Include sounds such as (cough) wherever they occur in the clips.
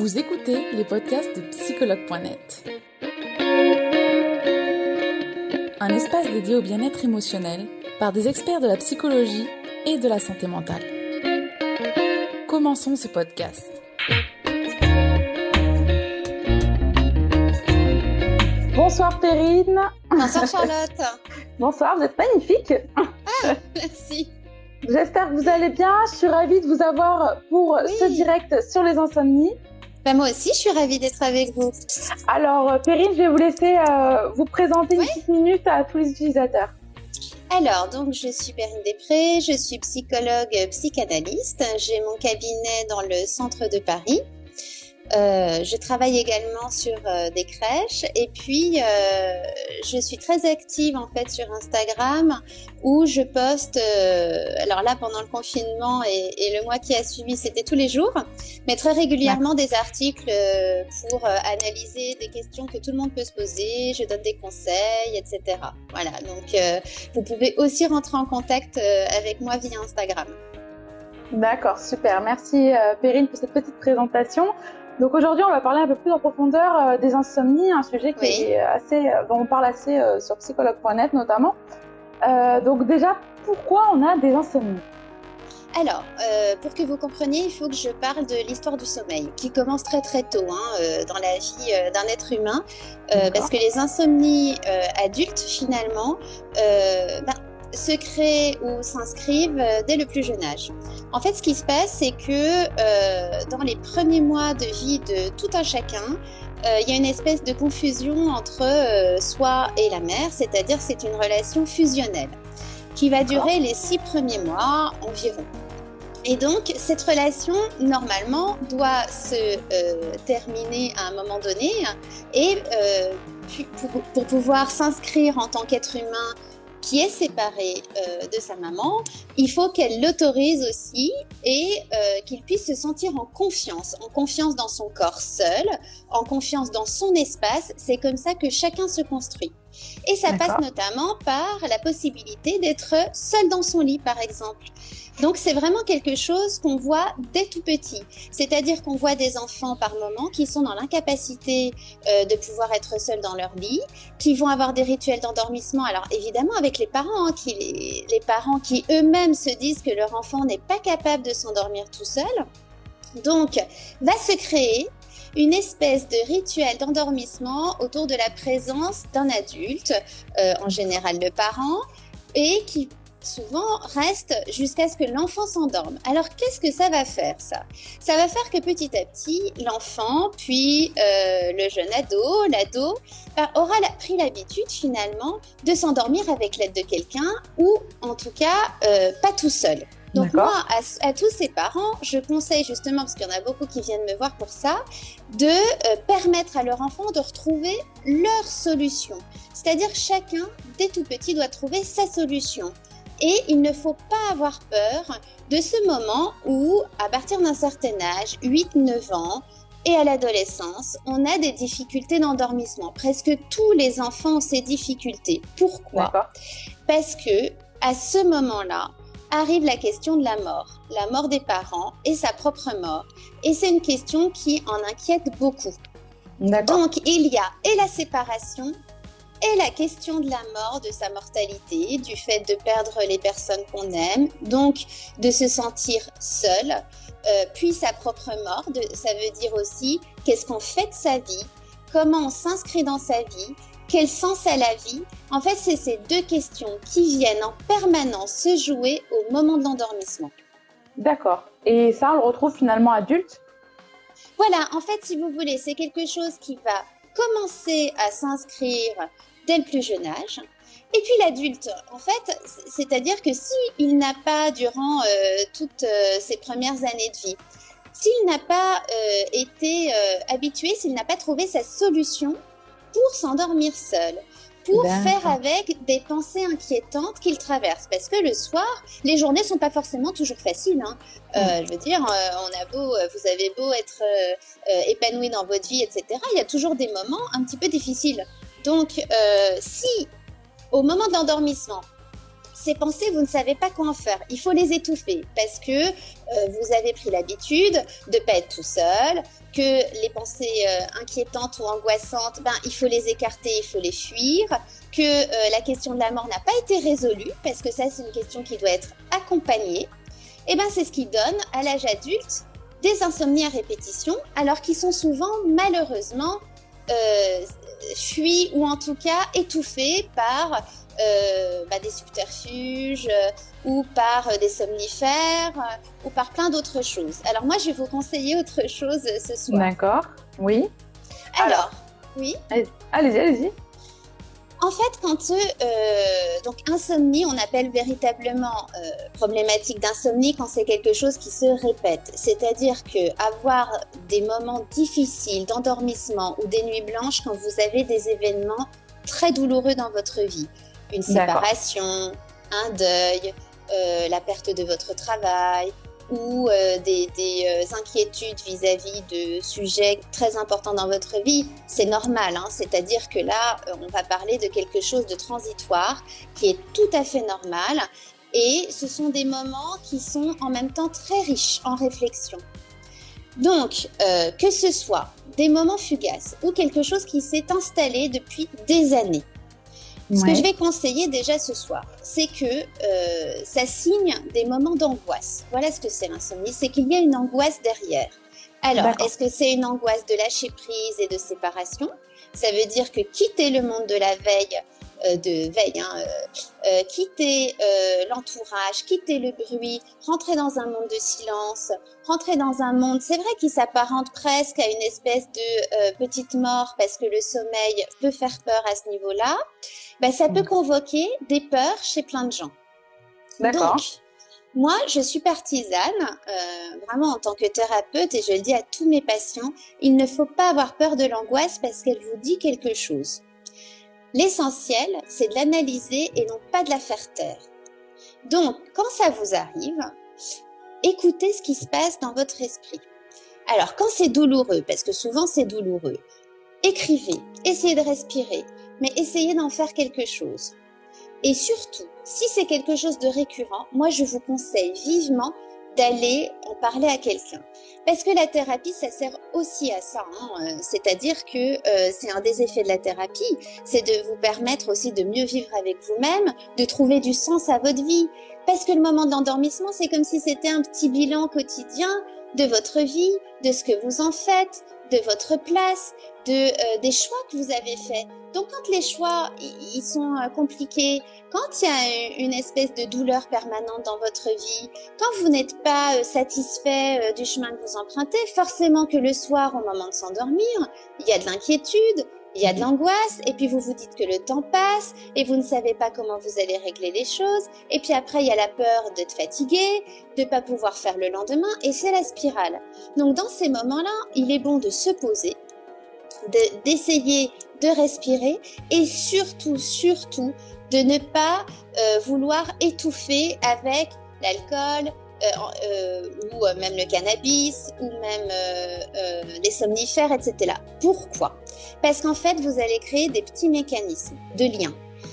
Vous écoutez les podcasts de psychologue.net. Un espace dédié au bien-être émotionnel par des experts de la psychologie et de la santé mentale. Commençons ce podcast. Bonsoir Perrine. Bonsoir (laughs) Charlotte. Bonsoir, vous êtes magnifique. Ah, merci. J'espère que vous allez bien. Je suis ravie de vous avoir pour ce direct sur les insomnies. Bah, moi aussi, je suis ravie d'être avec vous. Alors, euh, Perrine, je vais vous laisser euh, vous présenter une petite minute à tous les utilisateurs. Alors, donc, je suis Perrine Després, je suis psychologue psychanalyste. J'ai mon cabinet dans le centre de Paris. Euh, je travaille également sur euh, des crèches et puis euh, je suis très active en fait sur Instagram où je poste. alors là, pendant le confinement et, et, le mois qui a suivi, c'était tous les jours, mais très régulièrement des articles pour analyser des questions que tout le monde peut se poser. Je donne des conseils, etc. Voilà. Donc, vous pouvez aussi rentrer en contact avec moi via Instagram. D'accord, super. Merci Perrine pour cette petite présentation. Donc aujourd'hui, on va parler un peu plus en profondeur euh, des insomnies, un sujet qui est assez, euh, dont on parle assez euh, sur psychologue.net notamment. donc déjà, pourquoi on a des insomnies? Alors, pour que vous compreniez, il faut que je parle de l'histoire du sommeil, qui commence très très tôt hein, dans la vie d'un être humain, parce que les insomnies adultes, finalement, ben, se créent ou s'inscrivent euh, dès le plus jeune âge. En fait, ce qui se passe, c'est que euh, dans les premiers mois de vie de tout un chacun, euh, il y a une espèce de confusion entre soi et la mère, c'est-à-dire c'est une relation fusionnelle qui va durer les six premiers mois environ. Et donc, cette relation, normalement, doit se terminer à un moment donné. Et pour, pour, pouvoir s'inscrire en tant qu'être humain qui est séparée euh, de sa maman, il faut qu'elle l'autorise aussi et euh, qu'il puisse se sentir en confiance, en confiance dans son corps seul, en confiance dans son espace. C'est comme ça que chacun se construit. Et ça passe notamment par la possibilité d'être seul dans son lit, par exemple. Donc c'est vraiment quelque chose qu'on voit dès tout petit. C'est-à-dire qu'on voit des enfants par moment qui sont dans l'incapacité euh, de pouvoir être seuls dans leur lit, qui vont avoir des rituels d'endormissement. Alors évidemment avec les parents, hein, qui, les, les parents qui eux-mêmes se disent que leur enfant n'est pas capable de s'endormir tout seul. Donc va se créer une espèce de rituel d'endormissement autour de la présence d'un adulte, euh, en général le parent, et qui souvent reste jusqu'à ce que l'enfant s'endorme. Alors qu'est-ce que ça va faire ça? Ça va faire que petit à petit, l'enfant, puis euh, le jeune ado, l'ado, bah, aura pris l'habitude finalement de s'endormir avec l'aide de quelqu'un ou en tout cas euh, pas tout seul. Donc moi, à, tous ces parents, je conseille justement, parce qu'il y en a beaucoup qui viennent me voir pour ça, de euh, permettre à leur enfant de retrouver leur solution. C'est-à-dire chacun, dès tout petit, doit trouver sa solution. Et il ne faut pas avoir peur de ce moment où, à partir d'un certain âge, 8-9 ans, et à l'adolescence, on a des difficultés d'endormissement. Presque tous les enfants ont ces difficultés. Pourquoi? Parce que à ce moment-là, arrive la question de la mort, la mort des parents et sa propre mort. Et c'est une question qui en inquiète beaucoup. Donc il y a et la séparation et la question de la mort, de sa mortalité, du fait de perdre les personnes qu'on aime, donc de se sentir seul, euh, puis sa propre mort, ça veut dire aussi qu'est-ce qu'on fait de sa vie, comment on s'inscrit dans sa vie, quel sens a la vie? En fait, c'est ces deux questions qui viennent en permanence se jouer au moment de l'endormissement. D'accord. Et ça, on le retrouve finalement adulte? Voilà, en fait, si vous voulez, c'est quelque chose qui va commencer à s'inscrire dès le plus jeune âge. Et puis l'adulte, en fait, c'est-à-dire que s'il n'a pas, durant euh, toutes euh, ses premières années de vie, s'il n'a pas euh, été habitué, s'il n'a pas trouvé sa solution pour s'endormir seul, pour faire avec des pensées inquiétantes qu'il traverse. Parce que le soir, les journées sont pas forcément toujours faciles. Hein. Mm. je veux dire, on a beau, vous avez beau être épanoui dans votre vie, etc. Il y a toujours des moments un petit peu difficiles. Donc, euh, si au moment de l'endormissement, ces pensées, vous ne savez pas quoi en faire. Il faut les étouffer parce que euh, vous avez pris l'habitude de ne pas être tout seul, que les pensées euh, inquiétantes ou angoissantes, ben, il faut les écarter, il faut les fuir, que euh, la question de la mort n'a pas été résolue parce que ça, c'est une question qui doit être accompagnée. Et ben, c'est ce qui donne à l'âge adulte des insomnies à répétition, alors qu'ils sont souvent malheureusement fuis ou en tout cas étouffés par euh, bah, des subterfuges euh, ou par euh, des somnifères ou par plein d'autres choses. Alors moi, je vais vous conseiller autre chose ce soir. D'accord, oui. Alors, oui. Allez-y, allez-y. En fait, quand donc insomnie, on appelle véritablement problématique d'insomnie quand c'est quelque chose qui se répète. C'est-à-dire que avoir des moments difficiles d'endormissement ou des nuits blanches quand vous avez des événements très douloureux dans votre vie une séparation, un deuil, euh, la perte de votre travail ou euh, des, euh, inquiétudes vis-à-vis de sujets très importants dans votre vie, c'est normal. Hein. C'est-à-dire que là, on va parler de quelque chose de transitoire qui est tout à fait normal. Et ce sont des moments qui sont en même temps très riches en réflexion. Donc, que ce soit des moments fugaces ou quelque chose qui s'est installé depuis des années, ce que je vais conseiller déjà ce soir, c'est que euh, ça signe des moments d'angoisse. Voilà ce que c'est l'insomnie, c'est qu'il y a une angoisse derrière. Alors, est-ce que c'est une angoisse de lâcher prise et de séparation? Ça veut dire que quitter le monde de la veille, euh, de veille, hein, euh, quitter l'entourage, quitter le bruit, rentrer dans un monde de silence, rentrer dans un monde, c'est vrai, qui s'apparente presque à une espèce de petite mort parce que le sommeil peut faire peur à ce niveau-là. Ben, ça peut convoquer des peurs chez plein de gens. D'accord. Donc, moi, je suis partisane, euh, vraiment en tant que thérapeute, et je le dis à tous mes patients, il ne faut pas avoir peur de l'angoisse parce qu'elle vous dit quelque chose. L'essentiel, c'est de l'analyser et non pas de la faire taire. Donc, quand ça vous arrive, écoutez ce qui se passe dans votre esprit. Alors, quand c'est douloureux, parce que souvent c'est douloureux, écrivez, essayez de respirer, mais essayez d'en faire quelque chose. Et surtout, si c'est quelque chose de récurrent, moi je vous conseille vivement d'aller en parler à quelqu'un. Parce que la thérapie, ça sert aussi à ça. Hein. Euh, c'est-à-dire que euh, c'est un des effets de la thérapie, c'est de vous permettre aussi de mieux vivre avec vous-même, de trouver du sens à votre vie. Parce que le moment d'endormissement, c'est comme si c'était un petit bilan quotidien de votre vie, de ce que vous en faites, de votre place, de, euh, des choix que vous avez faits. Donc quand les choix ils sont euh, compliqués, quand il y a une espèce de douleur permanente dans votre vie, quand vous n'êtes pas euh, satisfait du chemin que vous empruntez, forcément que le soir au moment de s'endormir, il y a de l'inquiétude, il y a de l'angoisse, et puis vous vous dites que le temps passe, et vous ne savez pas comment vous allez régler les choses, et puis après il y a la peur d'être fatigué, de pas pouvoir faire le lendemain, et c'est la spirale. Donc dans ces moments-là, il est bon de se poser, d'essayer de, respirer, et surtout, surtout, de ne pas euh, vouloir étouffer avec l'alcool, euh, euh, ou même le cannabis, ou même les somnifères, etc. Pourquoi? Parce qu'en fait, vous allez créer des petits mécanismes de lien.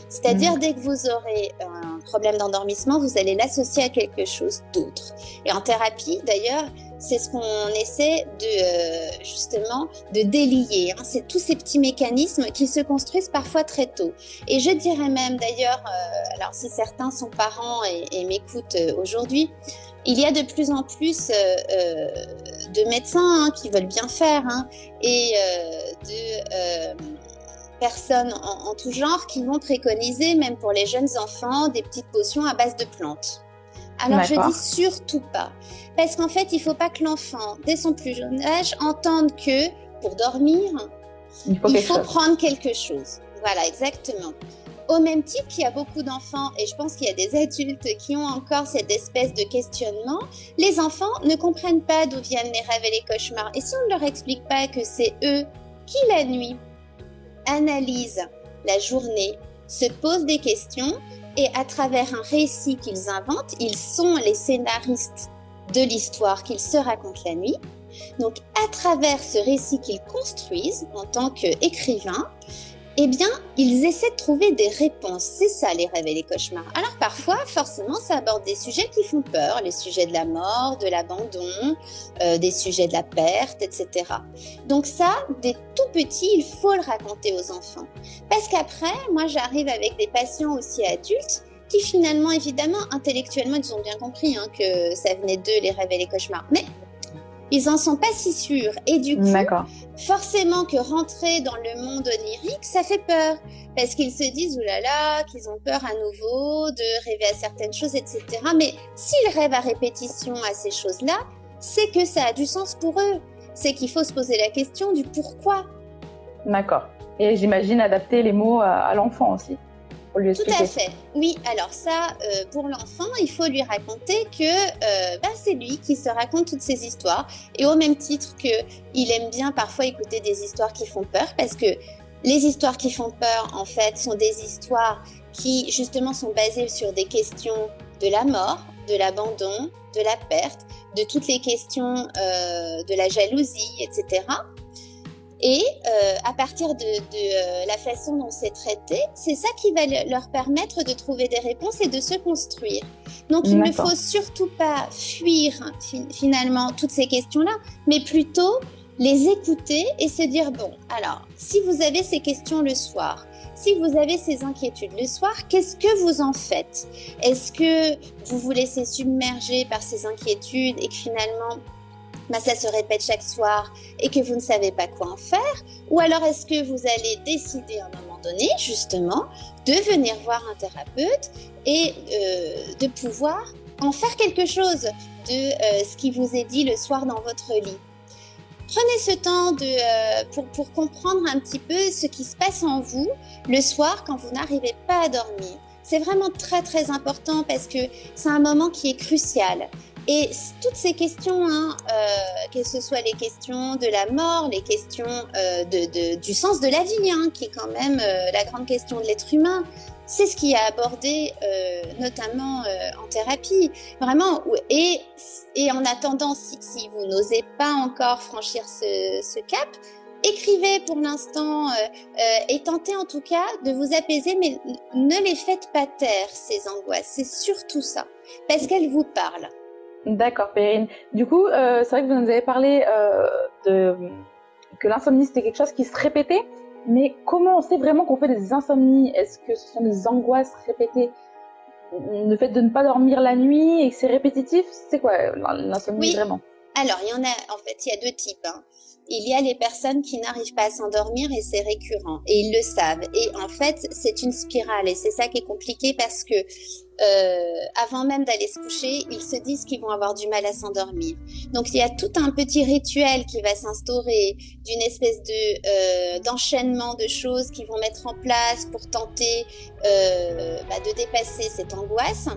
C'est-à-dire, mmh. dès que vous aurez un problème d'endormissement, vous allez l'associer à quelque chose d'autre. Et en thérapie, d'ailleurs, c'est ce qu'on essaie de justement de délier. Hein. C'est tous ces petits mécanismes qui se construisent parfois très tôt. Et je dirais même d'ailleurs, alors si certains sont parents et, m'écoutent aujourd'hui, il y a de plus en plus euh, euh, de médecins hein, qui veulent bien faire hein, et euh, de personnes en, tout genre qui vont préconiser, même pour les jeunes enfants, des petites potions à base de plantes. Alors je dis surtout pas, parce qu'en fait, il faut pas que l'enfant, dès son plus jeune âge, entende que pour dormir, il faut, il faut prendre quelque chose. Voilà, exactement. Au même titre qu'il y a beaucoup d'enfants, et je pense qu'il y a des adultes qui ont encore cette espèce de questionnement, les enfants ne comprennent pas d'où viennent les rêves et les cauchemars. Et si on ne leur explique pas que c'est eux qui, la nuit, analysent la journée, se posent des questions, et à travers un récit qu'ils inventent, ils sont les scénaristes de l'histoire qu'ils se racontent la nuit. Donc à travers ce récit qu'ils construisent en tant qu'écrivains, eh bien, ils essaient de trouver des réponses. C'est ça les rêves et les cauchemars. Alors parfois, forcément, ça aborde des sujets qui font peur, les sujets de la mort, de l'abandon, euh, des sujets de la perte, etc. Donc ça, dès tout petit, il faut le raconter aux enfants. Parce qu'après, moi, j'arrive avec des patients aussi adultes qui finalement, évidemment, intellectuellement, ils ont bien compris hein, que ça venait d'eux, les rêves et les cauchemars. Mais ils en sont pas si sûrs. Et du coup, forcément que rentrer dans le monde onirique, ça fait peur. Parce qu'ils se disent, oulala, là là, qu'ils ont peur à nouveau de rêver à certaines choses, etc. Mais s'ils rêvent à répétition à ces choses-là, c'est que ça a du sens pour eux. C'est qu'il faut se poser la question du pourquoi. D'accord. Et j'imagine adapter les mots à l'enfant aussi. Tout à fait. Oui, alors ça, euh, pour l'enfant, il faut lui raconter que euh, bah, c'est lui qui se raconte toutes ces histoires. Et au même titre qu'il aime bien parfois écouter des histoires qui font peur, parce que les histoires qui font peur, en fait, sont des histoires qui, justement, sont basées sur des questions de la mort, de l'abandon, de la perte, de toutes les questions euh, de la jalousie, etc. Et euh, à partir de, euh, la façon dont c'est traité, c'est ça qui va leur permettre de trouver des réponses et de se construire. Donc il ne faut surtout pas fuir finalement toutes ces questions-là, mais plutôt les écouter et se dire, bon, alors, si vous avez ces questions le soir, si vous avez ces inquiétudes le soir, qu'est-ce que vous en faites? Est-ce que vous vous laissez submerger par ces inquiétudes et que finalement ça se répète chaque soir et que vous ne savez pas quoi en faire Ou alors est-ce que vous allez décider à un moment donné, justement, de venir voir un thérapeute et euh, de pouvoir en faire quelque chose de euh, ce qui vous est dit le soir dans votre lit? Prenez ce temps euh, pour, pour comprendre un petit peu ce qui se passe en vous le soir quand vous n'arrivez pas à dormir. C'est vraiment très très important parce que c'est un moment qui est crucial. Et toutes ces questions, hein, euh, que ce soit les questions de la mort, les questions euh, du sens de la vie, hein, qui est quand même euh, la grande question de l'être humain, c'est ce qui est abordé notamment en thérapie. Vraiment, et, en attendant, si, vous n'osez pas encore franchir ce cap, écrivez pour l'instant et tentez en tout cas de vous apaiser, mais ne les faites pas taire, ces angoisses. C'est surtout ça, parce qu'elles vous parlent. D'accord, Perrine. Du coup, euh, c'est vrai que vous nous avez parlé euh, de que l'insomnie c'était quelque chose qui se répétait, mais comment on sait vraiment qu'on fait des insomnies? Est-ce que ce sont des angoisses répétées? Le fait de ne pas dormir la nuit et que c'est répétitif, c'est quoi l'insomnie vraiment? Alors, il y en a, en fait, il y a deux types. Hein. Il y a les personnes qui n'arrivent pas à s'endormir et c'est récurrent et ils le savent. Et en fait, c'est une spirale et c'est ça qui est compliqué parce que euh, avant même d'aller se coucher, ils se disent qu'ils vont avoir du mal à s'endormir. Donc il y a tout un petit rituel qui va s'instaurer d'une espèce de euh, d'enchaînement de choses qu'ils vont mettre en place pour tenter euh, bah, de dépasser cette angoisse.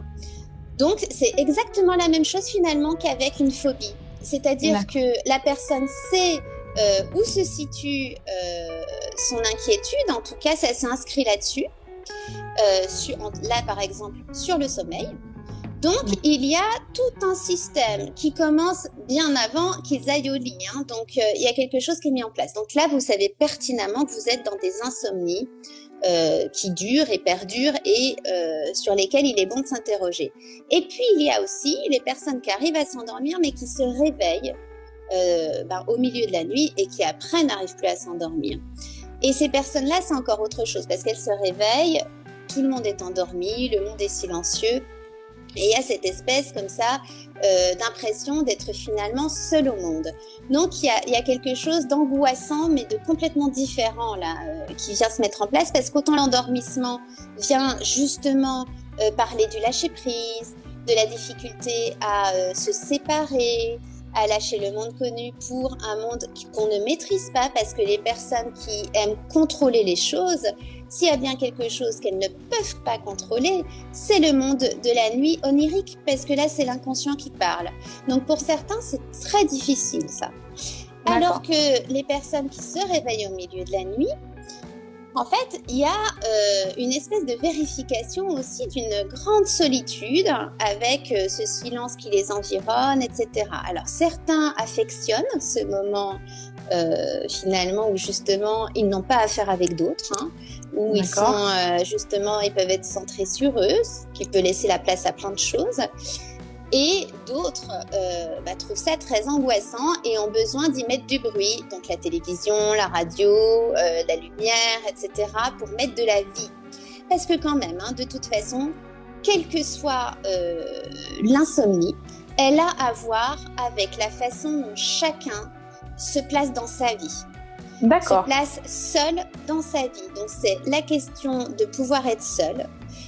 Donc c'est exactement la même chose finalement qu'avec une phobie. C'est-à-dire que la personne sait euh, où se situe euh, son inquiétude, en tout cas ça s'inscrit là-dessus. Euh, là par exemple sur le sommeil. Donc il y a tout un système qui commence bien avant qu'ils aillent au lit. Hein. Donc il y a quelque chose qui est mis en place. Donc là vous savez pertinemment que vous êtes dans des insomnies euh, qui durent et perdurent et sur lesquelles il est bon de s'interroger. Et puis il y a aussi les personnes qui arrivent à s'endormir mais qui se réveillent ben, au milieu de la nuit et qui après n'arrivent plus à s'endormir. Et ces personnes-là, c'est encore autre chose parce qu'elles se réveillent, tout le monde est endormi, le monde est silencieux. Et il y a cette espèce comme ça euh, d'impression d'être finalement seul au monde. Donc il y a, quelque chose d'angoissant mais de complètement différent là euh, qui vient se mettre en place parce qu'autant l'endormissement vient justement euh, parler du lâcher prise, de la difficulté à se séparer, à lâcher le monde connu pour un monde qu'on ne maîtrise pas parce que les personnes qui aiment contrôler les choses, s'il y a bien quelque chose qu'elles ne peuvent pas contrôler, c'est le monde de la nuit onirique parce que là c'est l'inconscient qui parle. Donc pour certains c'est très difficile ça. Alors que les personnes qui se réveillent au milieu de la nuit, en fait, il y a euh, une espèce de vérification aussi d'une grande solitude avec euh, ce silence qui les environne, etc. Alors certains affectionnent ce moment finalement où justement ils n'ont pas affaire avec d'autres, hein, où ils sont justement ils peuvent être centrés sur eux, ce qui peut laisser la place à plein de choses. Et d'autres euh, bah, trouvent ça très angoissant et ont besoin d'y mettre du bruit, donc la télévision, la radio, euh, la lumière, etc., pour mettre de la vie. Parce que quand même, hein, de toute façon, quelle que soit euh, l'insomnie, elle a à voir avec la façon dont chacun se place dans sa vie. D'accord. Se place seul dans sa vie. Donc c'est la question de pouvoir être seul,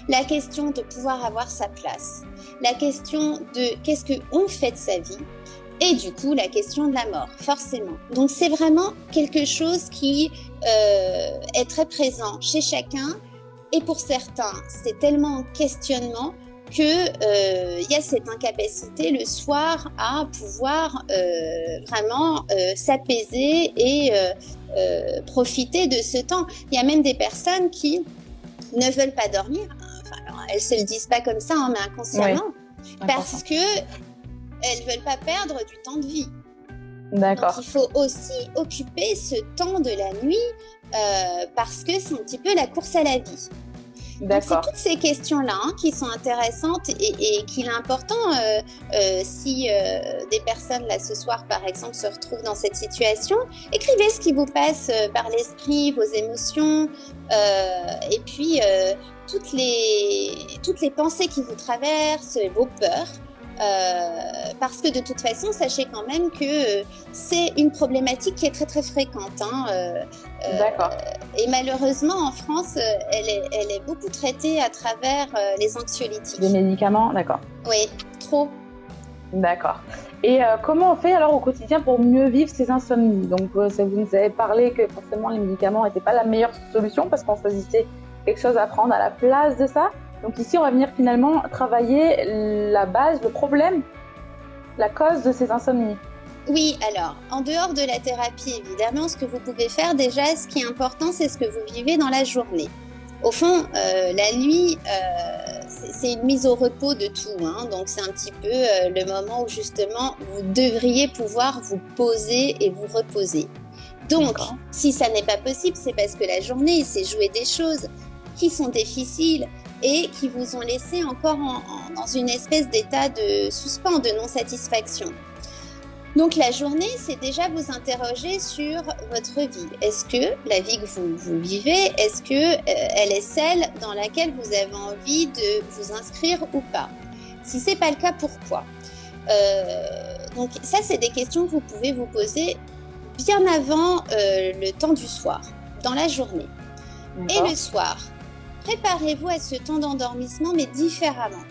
la question de pouvoir avoir sa place, la question de qu'est-ce qu'on fait de sa vie et du coup la question de la mort, forcément. Donc c'est vraiment quelque chose qui euh, est très présent chez chacun et pour certains c'est tellement en questionnement qu'il euh, y a cette incapacité le soir à pouvoir euh, vraiment s'apaiser et profiter de ce temps. Il y a même des personnes qui ne veulent pas dormir elles se le disent pas comme ça, hein, mais inconsciemment, parce que elles veulent pas perdre du temps de vie. D'accord. il faut aussi occuper ce temps de la nuit euh, parce que c'est un petit peu la course à la vie. C'est toutes ces questions-là hein, qui sont intéressantes et, qu'il est important euh, euh, si des personnes là ce soir par exemple se retrouvent dans cette situation, écrivez ce qui vous passe par l'esprit, vos émotions et puis toutes les, toutes les pensées qui vous traversent, vos peurs. Euh, parce que de toute façon, sachez quand même que euh, c'est une problématique qui est très très fréquente. Hein, euh, D'accord. et malheureusement, en France, elle est, elle est beaucoup traitée à travers les anxiolytiques. Les médicaments, d'accord. Oui, trop. D'accord. Et comment on fait alors au quotidien pour mieux vivre ces insomnies? Donc, vous nous avez parlé que forcément les médicaments n'étaient pas la meilleure solution parce qu'on choisissait quelque chose à prendre à la place de ça. Donc ici, on va venir finalement travailler la base, le problème, la cause de ces insomnies. Oui, alors, en dehors de la thérapie, évidemment, ce que vous pouvez faire déjà, ce qui est important, c'est ce que vous vivez dans la journée. Au fond, euh, la nuit, euh, c'est une mise au repos de tout. Hein. donc, c'est un petit peu euh, le moment où justement, vous devriez pouvoir vous poser et vous reposer. Donc, si ça n'est pas possible, c'est parce que la journée, il s'est joué des choses qui sont difficiles et qui vous ont laissé encore dans une espèce d'état de suspens, de non-satisfaction. Donc la journée, c'est déjà vous interroger sur votre vie. Est-ce que la vie que vous, vous vivez, est-ce que euh, elle est celle dans laquelle vous avez envie de vous inscrire ou pas? Si c'est pas le cas, pourquoi? Euh, Donc ça, c'est des questions que vous pouvez vous poser bien avant euh, le temps du soir, dans la journée. Et le soir, préparez-vous à ce temps d'endormissement, mais différemment.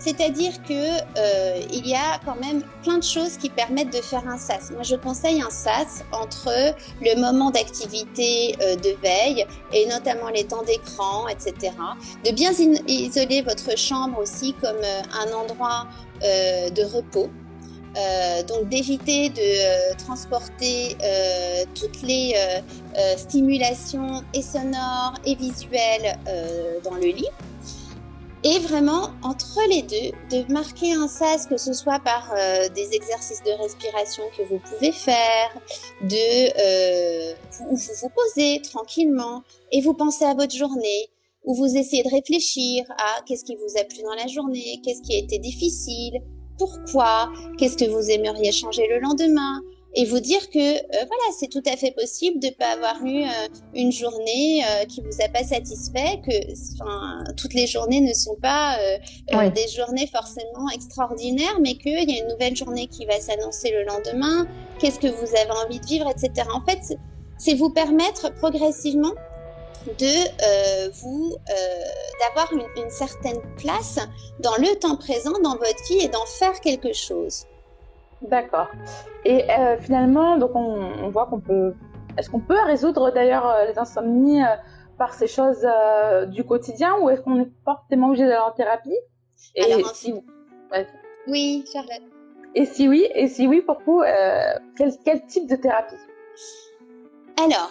C'est-à-dire que euh, il y a quand même plein de choses qui permettent de faire un sas. Moi, je conseille un sas entre le moment d'activité euh, de veille et notamment les temps d'écran, etc. De bien isoler votre chambre aussi comme euh, un endroit de repos. Donc d'éviter de transporter toutes les stimulations et sonores et visuelles dans le lit. Et vraiment, entre les deux, de marquer un sas, que ce soit par euh, des exercices de respiration que vous pouvez faire, de euh, vous, vous posez tranquillement et vous pensez à votre journée, ou vous essayez de réfléchir à qu'est-ce qui vous a plu dans la journée, qu'est-ce qui a été difficile, pourquoi, qu'est-ce que vous aimeriez changer le lendemain, et vous dire que euh, voilà, c'est tout à fait possible de pas avoir eu euh, une journée euh, qui vous a pas satisfait, que toutes les journées ne sont pas des journées forcément extraordinaires, mais qu'il y a une nouvelle journée qui va s'annoncer le lendemain. Qu'est-ce que vous avez envie de vivre, etc. En fait, c'est vous permettre progressivement de vous d'avoir une, une certaine place dans le temps présent dans votre vie et d'en faire quelque chose. D'accord. Et euh, finalement, donc on, voit qu'on peut. Est-ce qu'on peut résoudre d'ailleurs euh, les insomnies euh, par ces choses du quotidien ou est-ce qu'on est forcément obligé d'aller en thérapie? Et si... Oui, Charlotte. Et si oui, et si oui, pour vous, quel, quel, type de thérapie? Alors,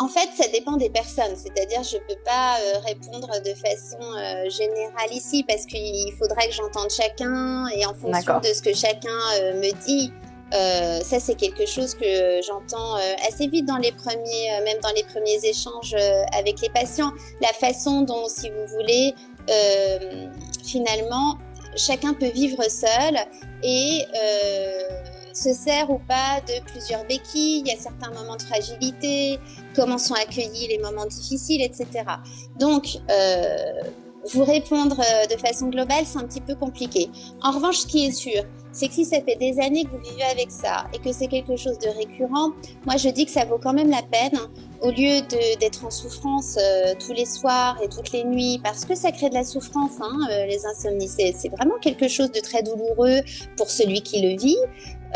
en fait, ça dépend des personnes. C'est-à-dire, je ne peux pas euh, répondre de façon euh, générale ici parce qu'il faudrait que j'entende chacun et en fonction de ce que chacun euh, me dit, Euh, ça, c'est quelque chose que j'entends assez vite dans les premiers, même dans les premiers échanges avec les patients. La façon dont, si vous voulez, finalement, chacun peut vivre seul et se sert ou pas de plusieurs béquilles. Il y a certains moments de fragilité, comment sont accueillis les moments difficiles, etc. Donc, vous répondre de façon globale, c'est un petit peu compliqué. En revanche, ce qui est sûr, c'est que si ça fait des années que vous vivez avec ça et que c'est quelque chose de récurrent, moi je dis que ça vaut quand même la peine, au lieu d'être en souffrance euh, tous les soirs et toutes les nuits, parce que ça crée de la souffrance, hein, euh, les insomnies, c'est vraiment quelque chose de très douloureux pour celui qui le vit.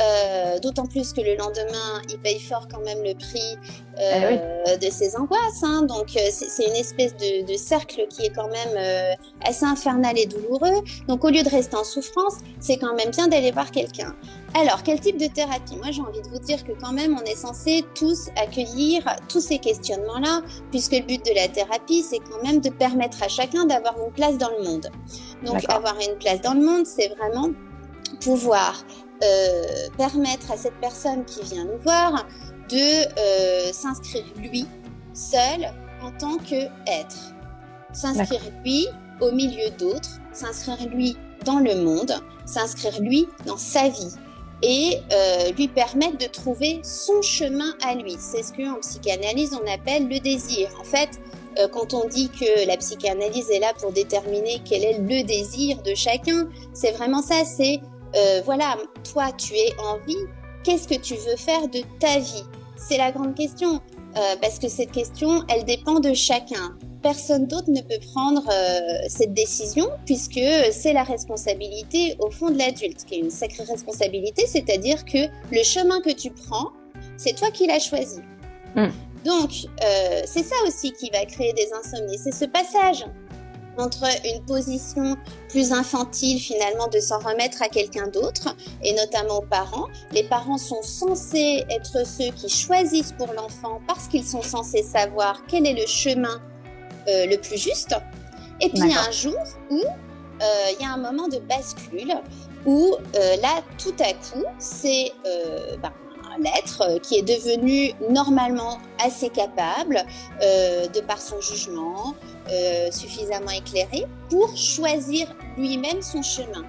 Euh, d'autant plus que le lendemain, il paye fort quand même le prix euh, eh de ses angoisses. Hein. Donc euh, c'est une espèce de, de, cercle qui est quand même assez infernal et douloureux. Donc au lieu de rester en souffrance, c'est quand même bien d'aller voir quelqu'un. Alors, quel type de thérapie? Moi, j'ai envie de vous dire que quand même, on est censé tous accueillir tous ces questionnements-là, puisque le but de la thérapie, c'est quand même de permettre à chacun d'avoir une place dans le monde. Donc, avoir une place dans le monde, c'est vraiment pouvoir euh, permettre à cette personne qui vient nous voir de euh, s'inscrire lui seul en tant que être, s'inscrire lui au milieu d'autres, s'inscrire lui dans le monde, s'inscrire lui dans sa vie et euh, lui permettre de trouver son chemin à lui. C'est ce qu'en psychanalyse on appelle le désir. En fait, quand on dit que la psychanalyse est là pour déterminer quel est le désir de chacun, c'est vraiment ça, c'est euh, voilà, toi, tu es en vie, qu'est-ce que tu veux faire de ta vie? C'est la grande question, euh, parce que cette question, elle dépend de chacun. Personne d'autre ne peut prendre euh, cette décision, puisque c'est la responsabilité, au fond, de l'adulte, qui est une sacrée responsabilité, c'est-à-dire que le chemin que tu prends, c'est toi qui l'as choisi. Hmm. Donc, c'est ça aussi qui va créer des insomnies, c'est ce passage entre une position plus infantile finalement de s'en remettre à quelqu'un d'autre et notamment aux parents. Les parents sont censés être ceux qui choisissent pour l'enfant parce qu'ils sont censés savoir quel est le chemin euh, le plus juste. Et puis il y a un jour où euh, il y a un moment de bascule où euh, là tout à coup c'est ben, l'être qui est devenu normalement assez capable de par son jugement, euh, suffisamment éclairé pour choisir lui-même son chemin.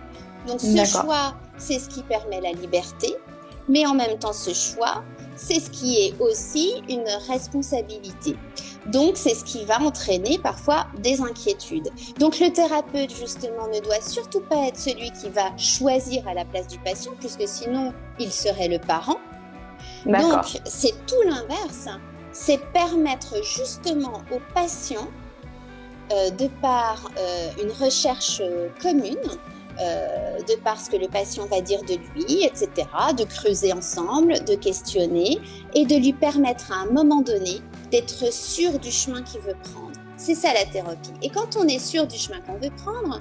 Donc ce choix, c'est ce qui permet la liberté, mais en même temps ce choix, c'est ce qui est aussi une responsabilité. Donc c'est ce qui va entraîner parfois des inquiétudes. Donc le thérapeute justement ne doit surtout pas être celui qui va choisir à la place du patient, puisque sinon il serait le parent. Donc c'est tout l'inverse, c'est permettre justement au patient de par euh, une recherche euh, commune, de par ce que le patient va dire de lui, etc., de creuser ensemble, de questionner et de lui permettre à un moment donné d'être sûr du chemin qu'il veut prendre. C'est ça la thérapie. Et quand on est sûr du chemin qu'on veut prendre,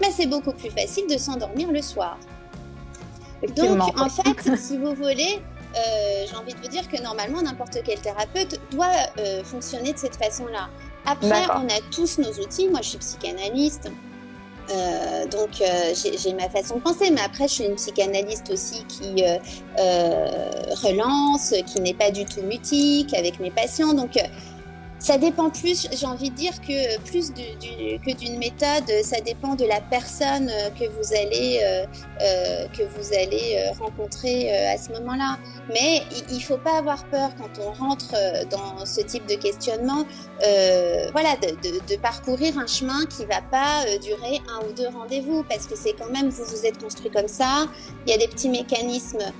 ben c'est beaucoup plus facile de s'endormir le soir. Donc, en fait, (laughs) si vous voulez, j'ai envie de vous dire que normalement, n'importe quel thérapeute doit fonctionner de cette façon-là. Après, on a tous nos outils. Moi, je suis psychanalyste. Euh, donc euh, j'ai ma façon de penser, mais après je suis une psychanalyste aussi qui euh, relance, qui n'est pas du tout mutique avec mes patients. Donc ça dépend plus, j'ai envie de dire que plus que d'une méthode, ça dépend de la personne euh, que vous allez, euh, euh, que vous allez rencontrer à ce moment-là. Mais il ne faut pas avoir peur quand on rentre dans ce type de questionnement, voilà, de, parcourir un chemin qui ne va pas durer un ou deux rendez-vous, parce que c'est quand même, vous vous êtes construit comme ça, il y a des petits mécanismes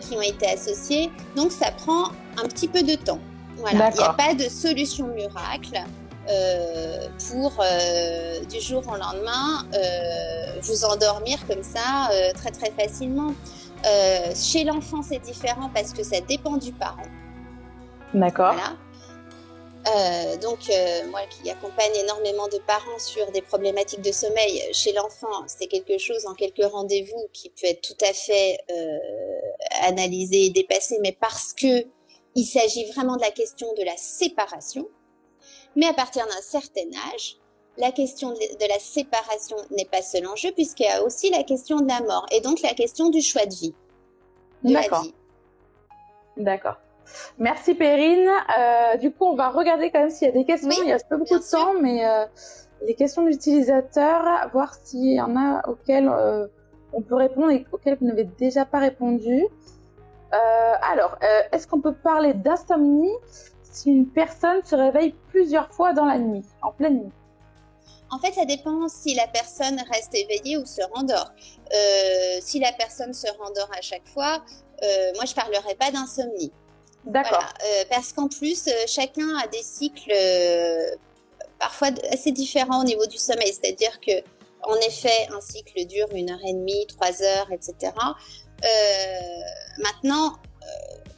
qui ont été associés, donc ça prend un petit peu de temps. Voilà, il n'y a pas de solution miracle. Euh, pour euh, du jour au lendemain euh, vous endormir comme ça très très facilement. chez l'enfant, c'est différent parce que ça dépend du parent. D'accord. donc, moi qui accompagne énormément de parents sur des problématiques de sommeil chez l'enfant, c'est quelque chose en quelques rendez-vous qui peut être tout à fait analysé et dépassé, mais parce que il s'agit vraiment de la question de la séparation. Mais à partir d'un certain âge, la question de la séparation n'est pas seul enjeu puisqu'il y a aussi la question de la mort et donc la question du choix de vie. vie. D'accord. Merci Perrine. Euh, du coup, on va regarder quand même s'il y a des questions. il reste pas beaucoup de temps, mais euh, les questions d'utilisateurs, voir s'il y en a auxquelles euh, on peut répondre et auxquelles vous n'avez déjà pas répondu. Alors, est-ce qu'on peut parler d'insomnie si une personne se réveille plusieurs fois dans la nuit, en pleine nuit? En fait, ça dépend si la personne reste éveillée ou se rendort. si la personne se rendort à chaque fois, moi je parlerai pas d'insomnie. D'accord. Euh, parce qu'en plus, euh, chacun a des cycles euh, parfois assez différents au niveau du sommeil. C'est-à-dire que, en effet, un cycle dure une heure et demie, trois heures, etc. maintenant,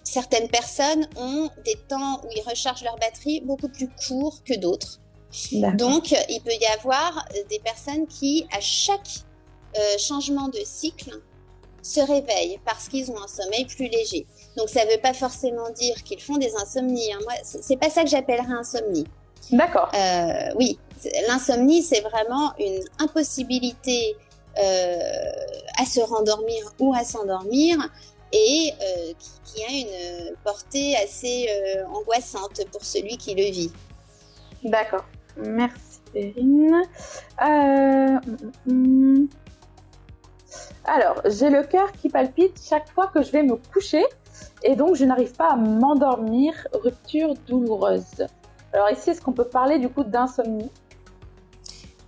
certaines personnes ont des temps où ils rechargent leur batterie beaucoup plus courts que d'autres. Donc, il peut y avoir des personnes qui, à chaque changement de cycle, se réveillent parce qu'ils ont un sommeil plus léger. Donc ça ne veut pas forcément dire qu'ils font des insomnies. Hein. Moi, c'est pas ça que j'appellerais insomnie. D'accord. Euh, oui, l'insomnie, c'est vraiment une impossibilité euh, à se rendormir ou à s'endormir et euh, qui, a une portée assez angoissante pour celui qui le vit. D'accord. Merci, Perrine. Mm, mm, mm. Alors, j'ai le cœur qui palpite chaque fois que je vais me coucher et donc je n'arrive pas à m'endormir, rupture douloureuse. Alors ici, est-ce qu'on peut parler du coup d'insomnie?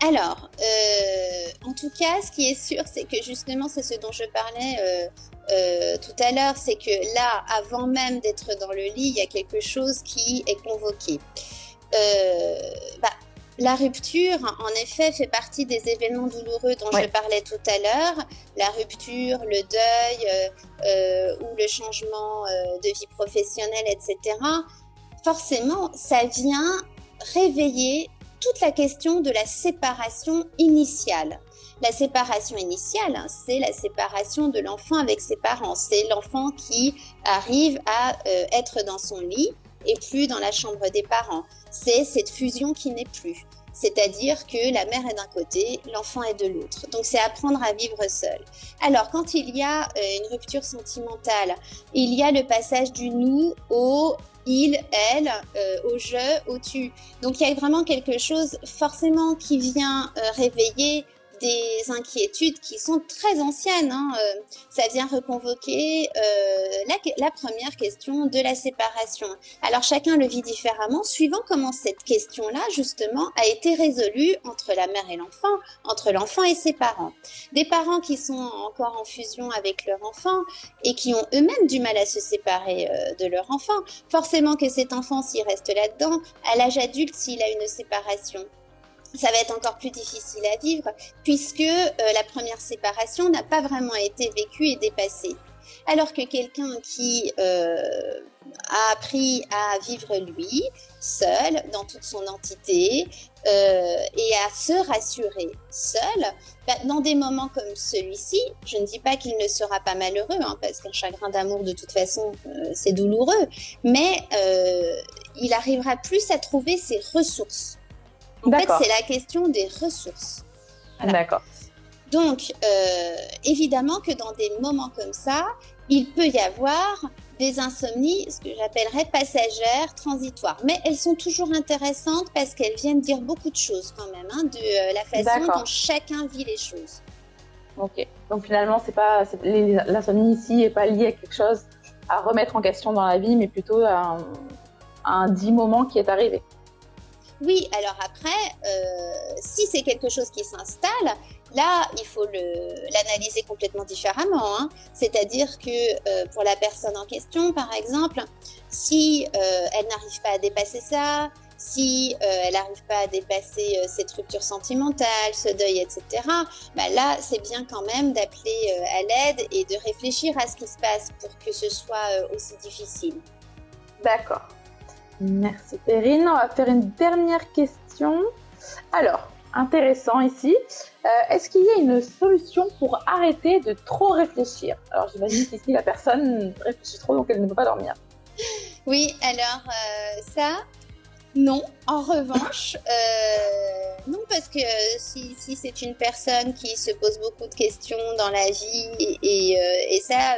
Alors, euh, en tout cas, ce qui est sûr, c'est que justement, c'est ce dont je parlais euh, euh, tout à l'heure, c'est que là, avant même d'être dans le lit, il y a quelque chose qui est convoqué. Bah, la rupture, en effet, fait partie des événements douloureux dont je parlais tout à l'heure. La rupture, le deuil ou le changement de vie professionnelle, etc. Forcément, ça vient réveiller toute la question de la séparation initiale. La séparation initiale, hein, c'est la séparation de l'enfant avec ses parents. C'est l'enfant qui arrive à être dans son lit et plus dans la chambre des parents. C'est cette fusion qui n'est plus. C'est-à-dire que la mère est d'un côté, l'enfant est de l'autre. Donc c'est apprendre à vivre seul. Alors quand il y a euh, une rupture sentimentale, il y a le passage du nous au il, elle, euh, au je, au tu. Donc il y a vraiment quelque chose forcément qui vient euh, réveiller des inquiétudes qui sont très anciennes. Hein. Euh, ça vient reconvoquer euh, la, première question de la séparation. Alors chacun le vit différemment suivant comment cette question-là, justement, a été résolue entre la mère et l'enfant, entre l'enfant et ses parents. Des parents qui sont encore en fusion avec leur enfant et qui ont eux-mêmes du mal à se séparer euh, de leur enfant. Forcément que cet enfant, s'il reste là-dedans, à l'âge adulte, s'il a une séparation, ça va être encore plus difficile à vivre puisque euh, la première séparation n'a pas vraiment été vécue et dépassée. Alors que quelqu'un qui euh, a appris à vivre lui, seul, dans toute son entité, euh, et à se rassurer seul, bah, dans des moments comme celui-ci, je ne dis pas qu'il ne sera pas malheureux, hein, parce qu'un chagrin d'amour, de toute façon, c'est douloureux, mais il arrivera plus à trouver ses ressources en fait, c'est la question des ressources. D'accord. Donc, euh, évidemment que dans des moments comme ça, il peut y avoir des insomnies, ce que j'appellerais passagères, transitoires. Mais elles sont toujours intéressantes parce qu'elles viennent dire beaucoup de choses quand même, hein, de euh, la façon dont chacun vit les choses. Ok. Donc finalement, c'est pas l'insomnie ici n'est pas liée à quelque chose à remettre en question dans la vie, mais plutôt à un, à un dit moment qui est arrivé. Oui, alors après, euh, si c'est quelque chose qui s'installe, là, il faut l'analyser complètement différemment. Hein. C'est-à-dire que euh, pour la personne en question, par exemple, si euh, elle n'arrive pas à dépasser ça, si elle n'arrive pas à dépasser cette rupture sentimentale, ce deuil, etc., bah là, c'est bien quand même d'appeler à l'aide et de réfléchir à ce qui se passe pour que ce soit aussi difficile. D'accord. Merci Perrine. On va faire une dernière question. Alors, intéressant ici. Euh, est-ce qu'il y a une solution pour arrêter de trop réfléchir? Alors, j'imagine qu'ici, la personne réfléchit trop, donc elle ne peut pas dormir. Oui, alors euh, ça, non. En revanche, euh, non, parce que si, si c'est une personne qui se pose beaucoup de questions dans la vie, et, et, ça,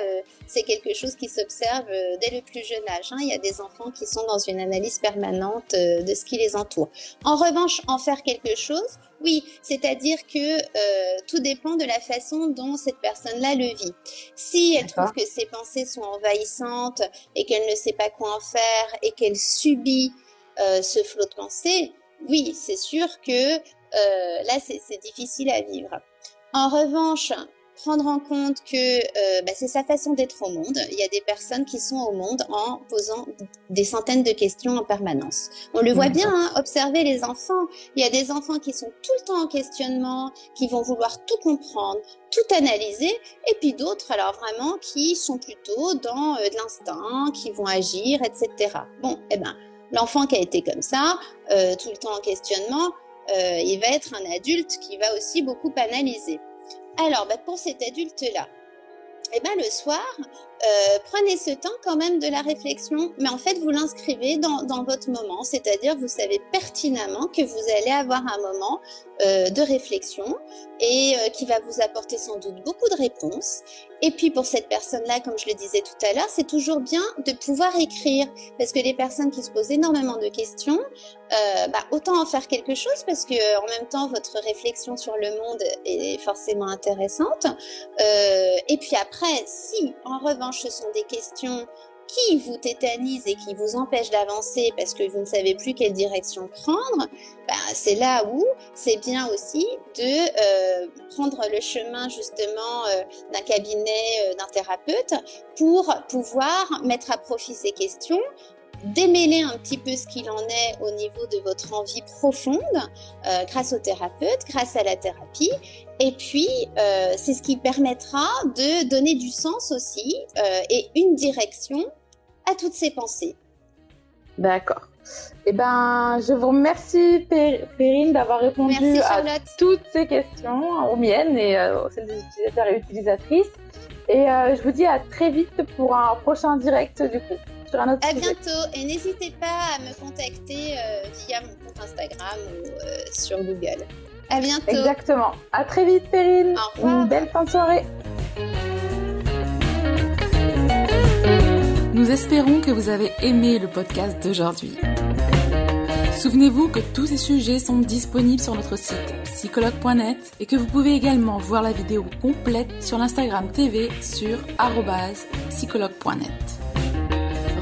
c'est quelque chose qui s'observe dès le plus jeune âge. Hein. Il y a des enfants qui sont dans une analyse permanente de ce qui les entoure. En revanche, en faire quelque chose, oui, c'est-à-dire que euh, tout dépend de la façon dont cette personne-là le vit. Si elle trouve que ses pensées sont envahissantes et qu'elle ne sait pas quoi en faire et qu'elle subit euh, ce flot de pensées, oui, c'est sûr que euh, là, c'est difficile à vivre. En revanche, prendre en compte que euh, bah, c'est sa façon d'être au monde. Il y a des personnes qui sont au monde en posant des centaines de questions en permanence. On le voit bien, hein, observer les enfants. Il y a des enfants qui sont tout le temps en questionnement, qui vont vouloir tout comprendre, tout analyser, et puis d'autres, alors vraiment, qui sont plutôt dans euh, de l'instinct, qui vont agir, etc. Bon, eh ben, l'enfant qui a été comme ça, euh, tout le temps en questionnement, il va être un adulte qui va aussi beaucoup analyser. Alors, bah, pour cet adulte-là, eh ben, le soir, euh, prenez ce temps quand même de la réflexion, mais en fait, vous l'inscrivez dans, votre moment, c'est-à-dire vous savez pertinemment que vous allez avoir un moment euh, de réflexion et euh, qui va vous apporter sans doute beaucoup de réponses. Et puis pour cette personne-là, comme je le disais tout à l'heure, c'est toujours bien de pouvoir écrire, parce que les personnes qui se posent énormément de questions, bah, autant en faire quelque chose, parce que en même temps, votre réflexion sur le monde est forcément intéressante. et puis après, si en revanche, ce sont des questions qui vous tétanisent et qui vous empêchent d'avancer parce que vous ne savez plus quelle direction prendre, bah, c'est là où c'est bien aussi de euh, prendre le chemin justement euh, d'un cabinet, euh, d'un thérapeute pour pouvoir mettre à profit ces questions démêler un petit peu ce qu'il en est au niveau de votre envie profonde euh, grâce au thérapeute, grâce à la thérapie. Et puis, euh, c'est ce qui permettra de donner du sens aussi euh, et une direction à toutes ces pensées. D'accord. Eh ben, je vous remercie, Perrine, d'avoir répondu à toutes ces questions, aux miennes et aux celles des utilisateurs et utilisatrices. Et je vous dis à très vite pour un prochain direct du coup sur un autre À bientôt et n'hésitez pas à me contacter euh, via mon compte Instagram ou euh, sur Google. À bientôt. Exactement. À très vite, Perrine. Au revoir. Une belle fin de soirée. Nous espérons que vous avez aimé le podcast d'aujourd'hui. Souvenez-vous que tous ces sujets sont disponibles sur notre site psychologue.net et que vous pouvez également voir la vidéo complète sur l'Instagram TV sur psychologue.net